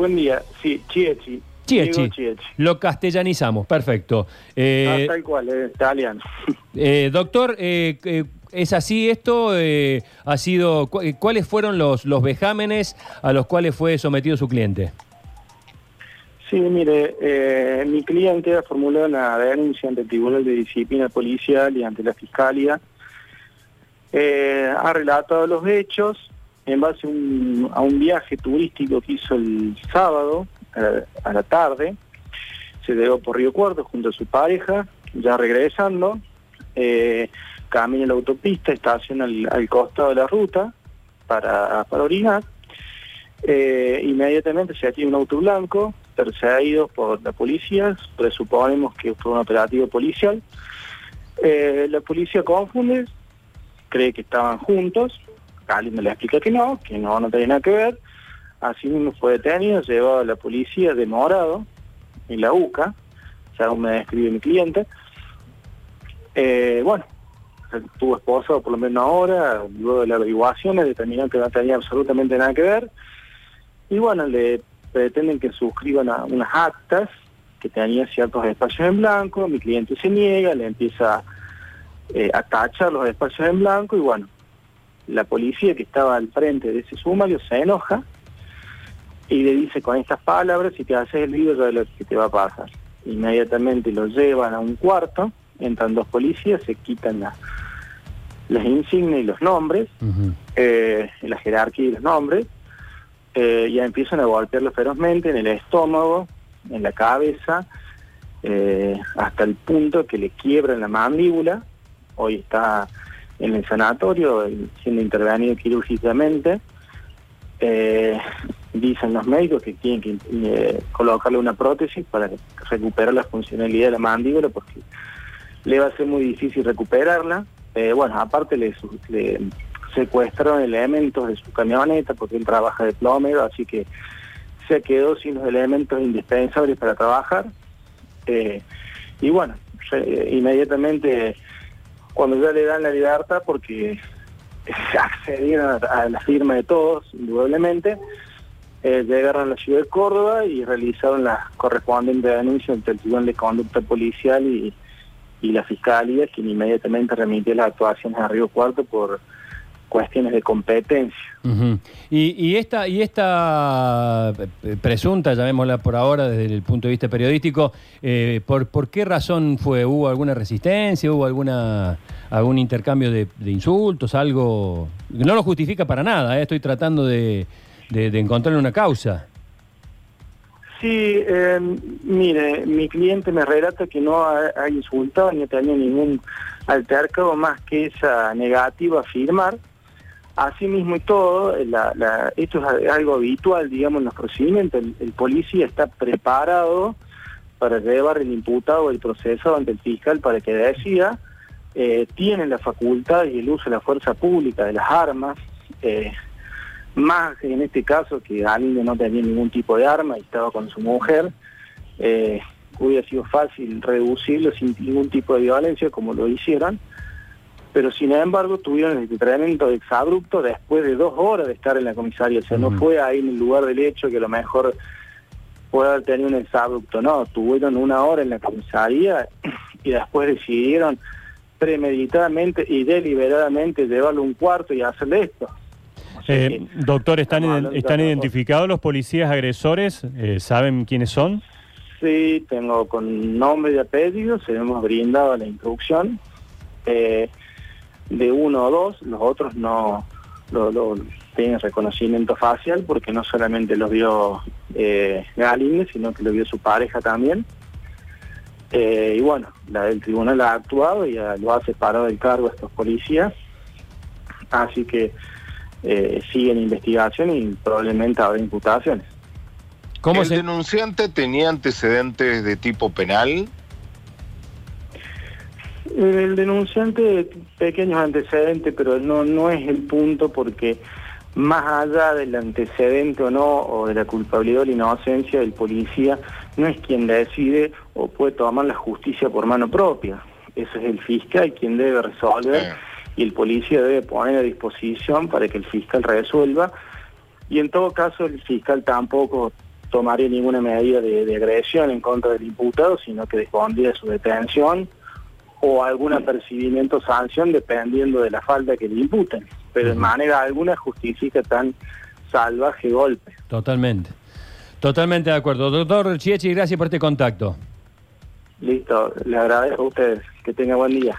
buen día. Sí, Chiechi. Chiechi. Lo castellanizamos, perfecto. Eh, Ah, tal cual, es italiano. eh, doctor, eh, eh, ¿es así esto? Eh, ha sido, cu- eh, ¿Cuáles fueron los, los vejámenes a los cuales fue sometido su cliente? Sí, mire, eh, mi cliente ha formulado una denuncia ante el Tribunal de Disciplina Policial y ante la Fiscalía. Eh, ha relatado los hechos en base a un, viaje turístico que hizo el sábado a la tarde. Se llegó por Río Cuarto junto a su pareja, ya regresando. Eh, camina la autopista, estaciona al, al costado de la ruta para, para orinar. Eh, inmediatamente se tiene un auto blanco, perseguido por la policía, presuponemos que fue un operativo policial. Eh, la policía confunde, cree que estaban juntos, alguien me le explica que no, que no, no tenía nada que ver. Así mismo fue detenido, llevado a la policía demorado en la UCA, según me describe mi cliente. Eh, bueno, estuvo esposado por lo menos una hora, luego de las averiguaciones determinó que no tenía absolutamente nada que ver. Y bueno, le pretenden que suscriban a- unas actas que tenían ciertos espacios en blanco, mi cliente se niega, le empieza eh, a tachar los espacios en blanco y bueno, la policía que estaba al frente de ese sumario se enoja y le dice con estas palabras, si te haces el lío, ya lo que te va a pasar. Inmediatamente lo llevan a un cuarto, entran dos policías, se quitan la- las insignias y los nombres, eh, la jerarquía y los nombres, eh, ya empiezan a golpearlo ferozmente en el estómago, en la cabeza, eh, hasta el punto que le quiebran la mandíbula. Hoy está en el sanatorio siendo intervenido quirúrgicamente. Eh, dicen los médicos que tienen que eh, colocarle una prótesis para recuperar la funcionalidad de la mandíbula porque le va a ser muy difícil recuperarla. Eh, bueno, aparte le, le secuestraron elementos de su camioneta porque él trabaja de plomero, así que se quedó sin los elementos indispensables para trabajar. Y bueno, inmediatamente cuando ya le dan la libertad, porque accedieron a, la firma de todos, indudablemente, eh, llegaron a la ciudad de Córdoba y realizaron las correspondientes denuncias ante el Tribunal de Conducta Policial y, y la Fiscalía, quien inmediatamente remitió las actuaciones a Río Cuarto por cuestiones de competencia. Ujú. Y, y esta, y esta eh, presunta, llamémosla por ahora desde el punto de vista periodístico, eh, ¿por, por qué razón fue? ¿Hubo alguna resistencia? ¿Hubo alguna algún intercambio de, insultos? Algo. No lo justifica para nada, eh, estoy tratando de, de, encontrarle una causa. Sí, mire, mi cliente me relata que no ha, ha insultado ni ha tenido ningún altercado más que esa negativa a firmar. Asimismo y todo, esto es algo habitual, digamos, en los procedimientos. El, policía está preparado para llevar el imputado o el procesado ante el fiscal para que decida. Eh, tiene la facultad y el uso de la fuerza pública, de las armas. eh, más en este caso que alguien no tenía ningún tipo de arma y estaba con su mujer, eh, hubiera sido fácil reducirlo sin ningún tipo de violencia como lo hicieron, pero sin embargo tuvieron el tratamiento de exabrupto después de dos horas de estar en la comisaría, o sea, no fue ahí en el lugar del hecho que a lo mejor puede haber tenido un exabrupto, no, tuvieron una hora en la comisaría y después decidieron premeditadamente y deliberadamente llevarlo a un cuarto y hacerle esto. O sea Eh, doctor, ¿están, ¿están identificados los policías agresores? Eh, ¿Saben quiénes son? Sí, tengo con nombre y apellido, se lo hemos brindado la instrucción eh, de uno o dos, los otros no lo, lo- tienen reconocimiento facial porque no solamente los vio eh, sino que lo vio su pareja también. Eh, y bueno, la del tribunal ha actuado y lo ha separado del cargo a estos policías, así que eh, siguen investigación y probablemente habrá imputaciones. ¿Cómo ¿El se.? denunciante tenía antecedentes de tipo penal? El denunciante, pequeños antecedentes, pero no, no es el punto porque más allá del antecedente o no, o de la culpabilidad o la inocencia del policía, no es quien decide o puede tomar la justicia por mano propia. Eso es el fiscal quien debe resolver y el policía debe poner a disposición para que el fiscal resuelva. Y en todo caso el fiscal tampoco tomaría ninguna medida de, de agresión en contra del imputado, sino que dispondría de su detención o algún apercibimiento o sanción dependiendo de la falta que le imputen. Pero de manera alguna justifica tan salvaje golpe. Totalmente. Totalmente de acuerdo. Doctor Chiechi, gracias por este contacto. Listo, le agradezco a ustedes. Que tenga buen día.